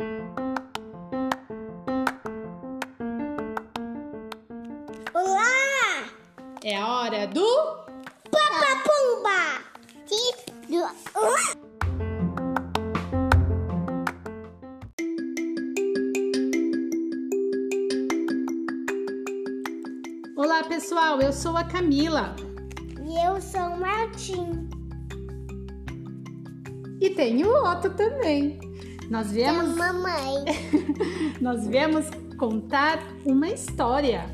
Olá! É a hora do. Papapumba! Olá, pessoal, eu sou a Camila E eu sou o Martim. e tem o Otto também. Nós viemos, mamãe. nós viemos contar uma história.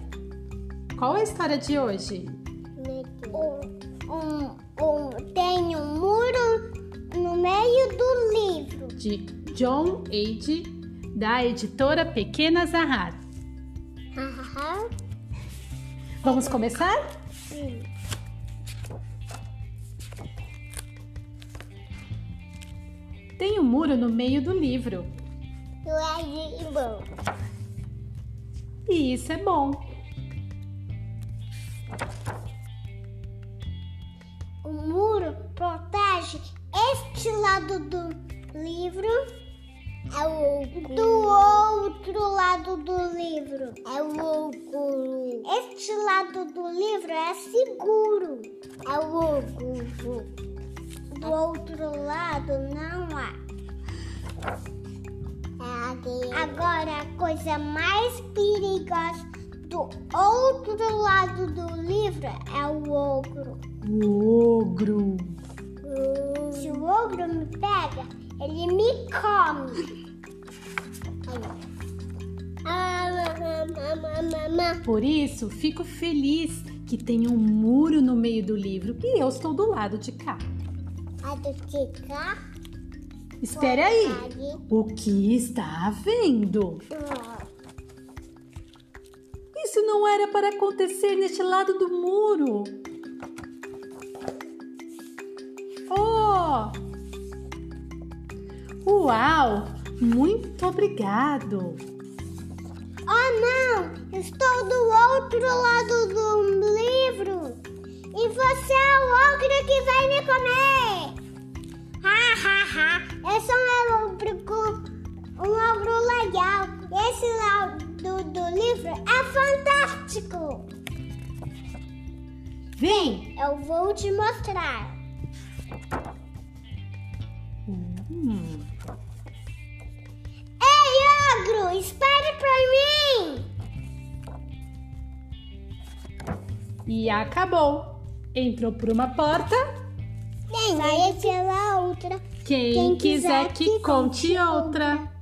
Qual é a história de hoje? Um, um, um, tem um muro no meio do livro. De John Age, da editora Pequena Zahar. Hahaha. Vamos começar? Sim. Tem um muro no meio do livro. É bom. E isso é bom. O muro protege este lado do livro é o do outro lado do livro é o ogro. Este lado do livro é seguro. É o ogro. Do outro lado não há. Agora a coisa mais perigosa do outro lado do livro é o ogro. O ogro. Se o ogro me pega, ele me come. Por isso, fico feliz que tem um muro no meio do livro e eu estou do lado de cá. A do que cá? Espere aí. O que está havendo? Isso não era para acontecer neste lado do muro. Oh! Uau! Muito obrigado! Oh não! Estou do outro lado do livro! E você é o um ogro legal! Esse lado do livro é fantástico! Vem! Eu vou te mostrar! Hum, Ei, ogro! Espere por mim! e acabou. Entrou por uma porta. Vai pela outra. Quem, quiser que conte outra.